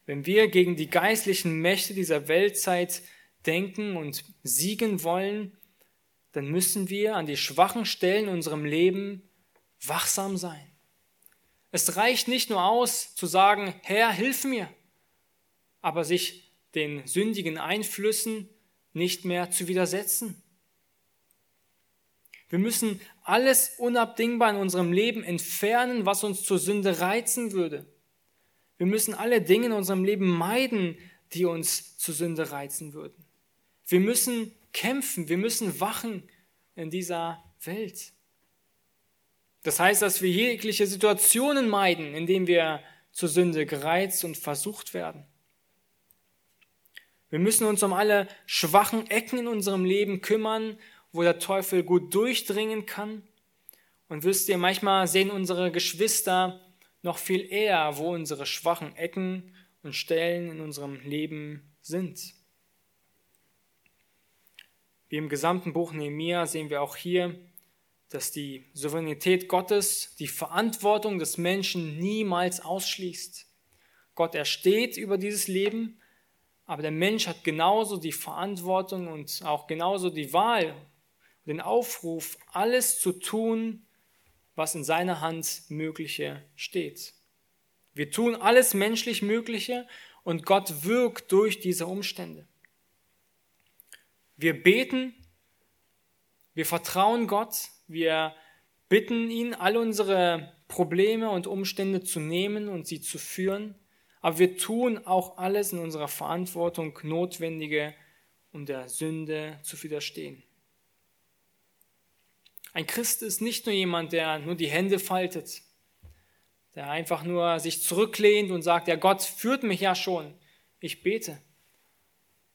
Speaker 1: wenn wir gegen die geistlichen Mächte dieser Weltzeit denken und siegen wollen, dann müssen wir an die schwachen Stellen in unserem Leben wachsam sein. Es reicht nicht nur aus zu sagen, Herr, hilf mir, aber sich den sündigen Einflüssen nicht mehr zu widersetzen. Wir müssen alles unabdingbar in unserem Leben entfernen, was uns zur Sünde reizen würde. Wir müssen alle Dinge in unserem Leben meiden, die uns zur Sünde reizen würden. Wir müssen kämpfen, wir müssen wachen in dieser Welt. Das heißt, dass wir jegliche Situationen meiden, in denen wir zur Sünde gereizt und versucht werden. Wir müssen uns um alle schwachen Ecken in unserem Leben kümmern wo der Teufel gut durchdringen kann. Und wisst ihr, manchmal sehen unsere Geschwister noch viel eher, wo unsere schwachen Ecken und Stellen in unserem Leben sind. Wie im gesamten Buch Nehemiah sehen wir auch hier, dass die Souveränität Gottes die Verantwortung des Menschen niemals ausschließt. Gott, er steht über dieses Leben, Aber der Mensch hat genauso die Verantwortung und auch genauso die Wahl, den Aufruf, alles zu tun, was in seiner Hand Mögliche steht. Wir tun alles menschlich Mögliche und Gott wirkt durch diese Umstände. Wir beten, wir vertrauen Gott, wir bitten ihn, all unsere Probleme und Umstände zu nehmen und sie zu führen, aber wir tun auch alles in unserer Verantwortung Notwendige, um der Sünde zu widerstehen. Ein Christ ist nicht nur jemand, der nur die Hände faltet, der einfach nur sich zurücklehnt und sagt, ja Gott führt mich ja schon, ich bete,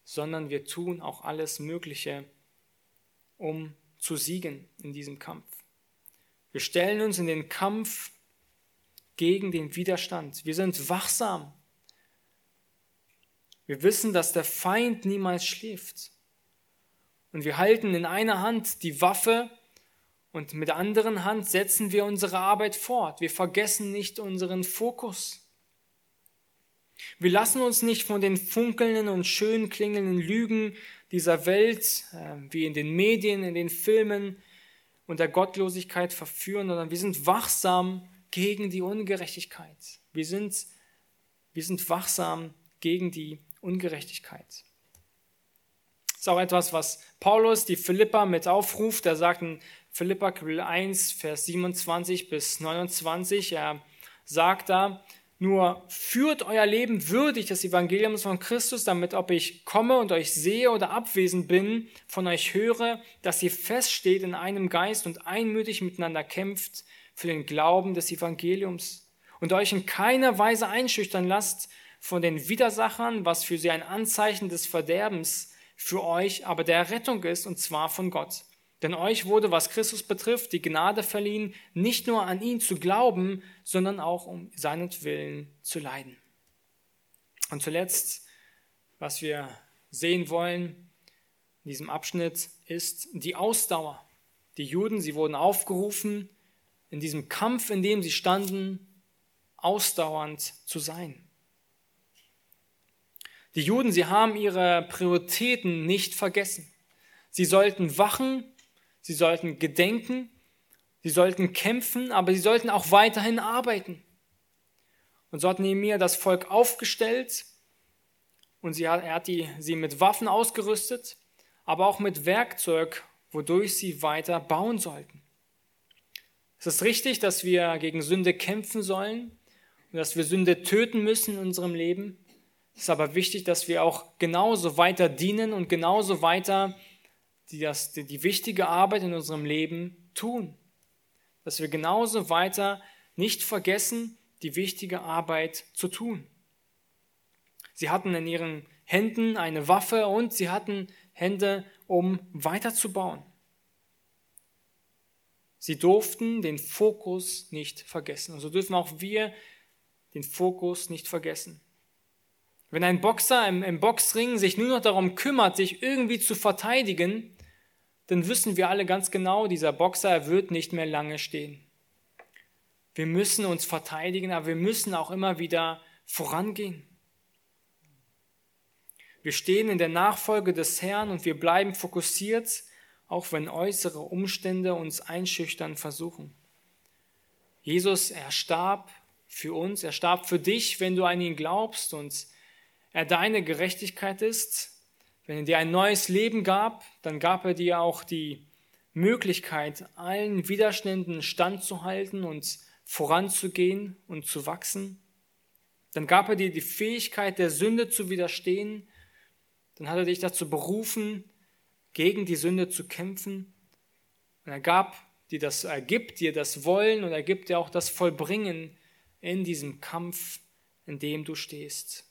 Speaker 1: sondern wir tun auch alles Mögliche, um zu siegen in diesem Kampf. Wir stellen uns in den Kampf gegen den Widerstand. Wir sind wachsam. Wir wissen, dass der Feind niemals schläft. Und wir halten in einer Hand die Waffe und mit der anderen Hand setzen wir unsere Arbeit fort. Wir vergessen nicht unseren Fokus. Wir lassen uns nicht von den funkelnden und schön klingenden Lügen dieser Welt, äh, wie in den Medien, in den Filmen und der Gottlosigkeit verführen, sondern wir sind wachsam gegen die Ungerechtigkeit. Wir sind, wir sind wachsam gegen die Ungerechtigkeit. Das ist auch etwas, was Paulus die Philippa mit aufruft. Er sagt in Philippa Kapitel 1, Vers 27 bis 29, er sagt da, nur führt euer Leben würdig des Evangeliums von Christus, damit ob ich komme und euch sehe oder abwesend bin, von euch höre, dass ihr feststeht in einem Geist und einmütig miteinander kämpft für den Glauben des Evangeliums. Und euch in keiner Weise einschüchtern lasst von den Widersachern, was für sie ein Anzeichen des Verderbens für euch aber der Rettung ist, und zwar von Gott denn euch wurde, was Christus betrifft, die Gnade verliehen, nicht nur an ihn zu glauben, sondern auch um seinetwillen zu leiden. Und zuletzt, was wir sehen wollen in diesem Abschnitt, ist die Ausdauer. Die Juden, sie wurden aufgerufen, in diesem Kampf, in dem sie standen, ausdauernd zu sein. Die Juden, sie haben ihre Prioritäten nicht vergessen. Sie sollten wachen sie sollten gedenken, sie sollten kämpfen, aber sie sollten auch weiterhin arbeiten. Und so hat Nehemiah das Volk aufgestellt und sie hat, er hat die, sie mit Waffen ausgerüstet, aber auch mit Werkzeug, wodurch sie weiter bauen sollten. Es ist richtig, dass wir gegen Sünde kämpfen sollen und dass wir Sünde töten müssen in unserem Leben. Es ist aber wichtig, dass wir auch genauso weiter dienen und genauso weiter die, das, die, die wichtige Arbeit in unserem Leben tun. Dass wir genauso weiter nicht vergessen, die wichtige Arbeit zu tun. Sie hatten in ihren Händen eine Waffe und sie hatten Hände, um weiterzubauen. Sie durften den Fokus nicht vergessen. Und so dürfen auch wir den Fokus nicht vergessen. Wenn ein Boxer im, im Boxring sich nur noch darum kümmert, sich irgendwie zu verteidigen, dann wissen wir alle ganz genau, dieser Boxer wird nicht mehr lange stehen. Wir müssen uns verteidigen, aber wir müssen auch immer wieder vorangehen. Wir stehen in der Nachfolge des Herrn und wir bleiben fokussiert, auch wenn äußere Umstände uns einschüchtern versuchen. Jesus, er starb für uns, er starb für dich, wenn du an ihn glaubst und er deine Gerechtigkeit ist. Wenn er dir ein neues Leben gab, dann gab er dir auch die Möglichkeit, allen Widerständen standzuhalten und voranzugehen und zu wachsen. Dann gab er dir die Fähigkeit, der Sünde zu widerstehen. Dann hat er dich dazu berufen, gegen die Sünde zu kämpfen. Und er gab dir das, er gibt dir das Wollen und er gibt dir auch das Vollbringen in diesem Kampf, in dem du stehst.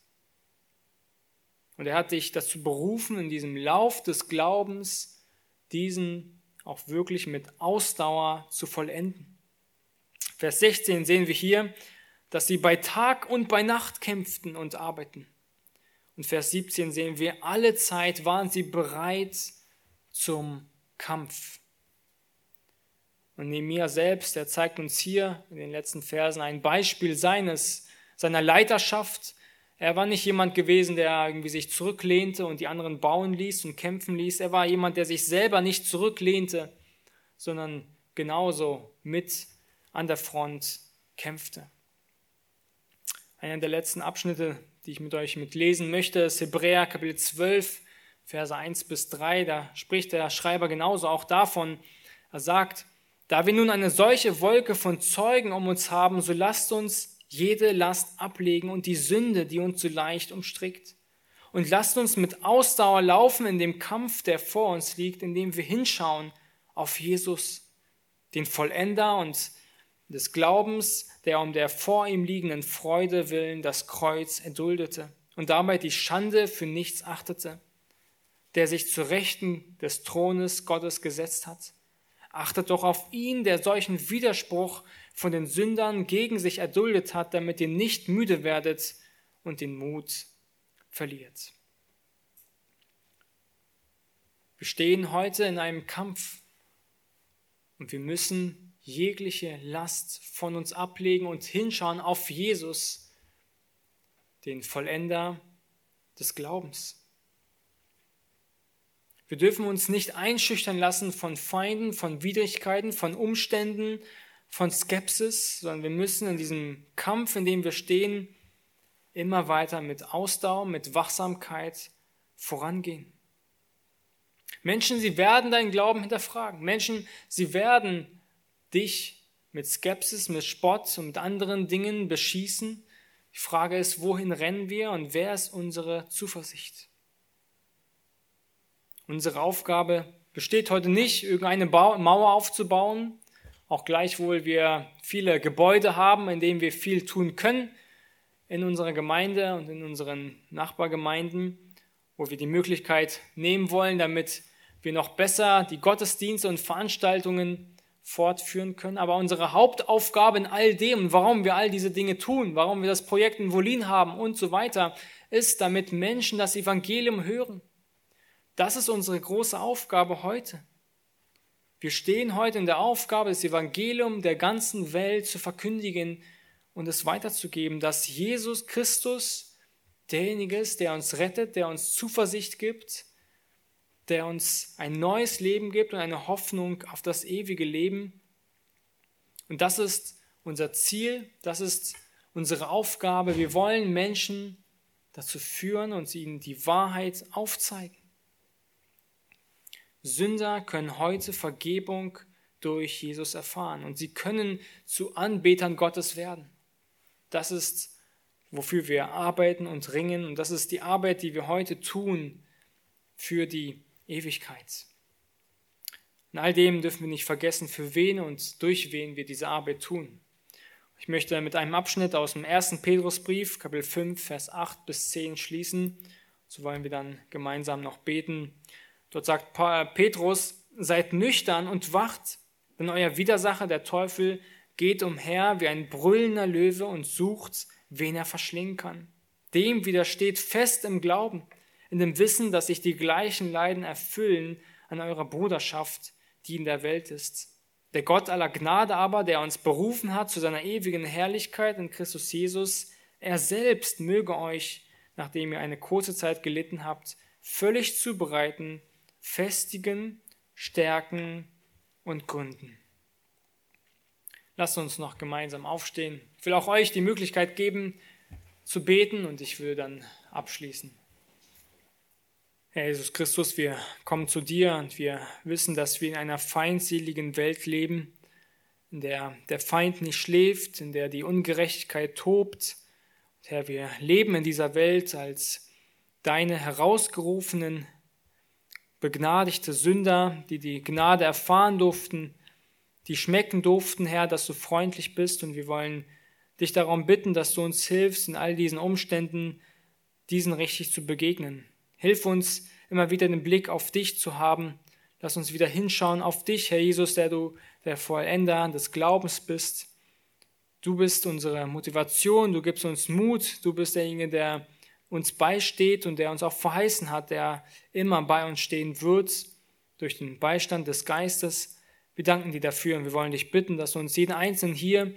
Speaker 1: Und er hat dich dazu berufen, in diesem Lauf des Glaubens diesen auch wirklich mit Ausdauer zu vollenden. Vers 16 sehen wir hier, dass sie bei Tag und bei Nacht kämpften und arbeiten. Und Vers 17 sehen wir, alle Zeit waren sie bereit zum Kampf. Und Nehemiah selbst, der zeigt uns hier in den letzten Versen ein Beispiel seines, seiner Leiterschaft, Er war nicht jemand gewesen, der irgendwie sich zurücklehnte und die anderen bauen ließ und kämpfen ließ. Er war jemand, der sich selber nicht zurücklehnte, sondern genauso mit an der Front kämpfte. Einer der letzten Abschnitte, die ich mit euch mitlesen möchte, ist Hebräer Kapitel 12, Verse 1 bis 3. Da spricht der Schreiber genauso auch davon. Er sagt, da wir nun eine solche Wolke von Zeugen um uns haben, so lasst uns jede Last ablegen und die Sünde, die uns so leicht umstrickt. Und lasst uns mit Ausdauer laufen in dem Kampf, der vor uns liegt, indem wir hinschauen auf Jesus, den Vollender und des Glaubens, der um der vor ihm liegenden Freude willen das Kreuz erduldete und dabei die Schande für nichts achtete, der sich zu Rechten des Thrones Gottes gesetzt hat. Achtet doch auf ihn, der solchen Widerspruch von den Sündern gegen sich erduldet hat, damit ihr nicht müde werdet und den Mut verliert. Wir stehen heute in einem Kampf und wir müssen jegliche Last von uns ablegen und hinschauen auf Jesus, den Vollender des Glaubens. Wir dürfen uns nicht einschüchtern lassen von Feinden, von Widrigkeiten, von Umständen, von Skepsis, sondern wir müssen in diesem Kampf, in dem wir stehen, immer weiter mit Ausdauer, mit Wachsamkeit vorangehen. Menschen, sie werden deinen Glauben hinterfragen. Menschen, sie werden dich mit Skepsis, mit Spott und mit anderen Dingen beschießen. Die Frage ist, wohin rennen wir und wer ist unsere Zuversicht? Unsere Aufgabe besteht heute nicht, irgendeine Mauer aufzubauen, auch gleichwohl wir viele Gebäude haben, in denen wir viel tun können in unserer Gemeinde und in unseren Nachbargemeinden, wo wir die Möglichkeit nehmen wollen, damit wir noch besser die Gottesdienste und Veranstaltungen fortführen können. Aber unsere Hauptaufgabe in all dem, warum wir all diese Dinge tun, warum wir das Projekt in Wolin haben und so weiter, ist, damit Menschen das Evangelium hören. Das ist unsere große Aufgabe heute. Wir stehen heute in der Aufgabe, das Evangelium der ganzen Welt zu verkündigen und es weiterzugeben, dass Jesus Christus derjenige ist, der uns rettet, der uns Zuversicht gibt, der uns ein neues Leben gibt und eine Hoffnung auf das ewige Leben. Und das ist unser Ziel, das ist unsere Aufgabe. Wir wollen Menschen dazu führen und ihnen die Wahrheit aufzeigen. Sünder können heute Vergebung durch Jesus erfahren und sie können zu Anbetern Gottes werden. Das ist, wofür wir arbeiten und ringen und das ist die Arbeit, die wir heute tun für die Ewigkeit. In all dem dürfen wir nicht vergessen, für wen und durch wen wir diese Arbeit tun. Ich möchte mit einem Abschnitt aus dem ersten Petrusbrief, Kapitel 5, Vers 8 bis 10 schließen. So wollen wir dann gemeinsam noch beten. Dort sagt Petrus, seid nüchtern und wacht, denn euer Widersacher, der Teufel, geht umher wie ein brüllender Löwe und sucht, wen er verschlingen kann. Dem widersteht fest im Glauben in dem Wissen, dass sich die gleichen Leiden erfüllen an eurer Bruderschaft, die in der Welt ist. Der Gott aller Gnade aber, der uns berufen hat zu seiner ewigen Herrlichkeit in Christus Jesus, er selbst möge euch, nachdem ihr eine kurze Zeit gelitten habt, völlig zubereiten, festigen, stärken und gründen. Lasst uns noch gemeinsam aufstehen. Ich will auch euch die Möglichkeit geben, zu beten und ich will dann abschließen. Herr Jesus Christus, wir kommen zu dir und wir wissen, dass wir in einer feindseligen Welt leben, in der der Feind nicht schläft, in der die Ungerechtigkeit tobt. Herr, wir leben in dieser Welt als deine herausgerufenen, begnadigte Sünder, die die Gnade erfahren durften, die schmecken durften, Herr, dass du freundlich bist und wir wollen dich darum bitten, dass du uns hilfst, in all diesen Umständen diesen richtig zu begegnen. Hilf uns immer wieder den Blick auf dich zu haben. Lass uns wieder hinschauen auf dich, Herr Jesus, der du der Vollender des Glaubens bist. Du bist unsere Motivation, du gibst uns Mut, du bist derjenige, der uns beisteht und der uns auch verheißen hat, der immer bei uns stehen wird durch den Beistand des Geistes. Wir danken dir dafür und wir wollen dich bitten, dass du uns jeden Einzelnen hier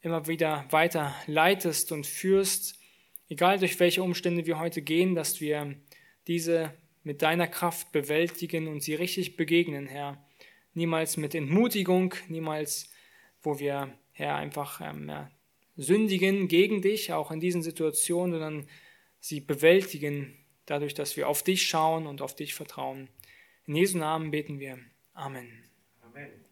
Speaker 1: immer wieder weiter leitest und führst egal durch welche Umstände wir heute gehen, dass wir diese mit deiner Kraft bewältigen und sie richtig begegnen, Herr. Niemals mit Entmutigung, niemals, wo wir, Herr, einfach ähm, ja, sündigen gegen dich, auch in diesen Situationen, sondern sie bewältigen, dadurch, dass wir auf dich schauen und auf dich vertrauen. In Jesu Namen beten wir. Amen.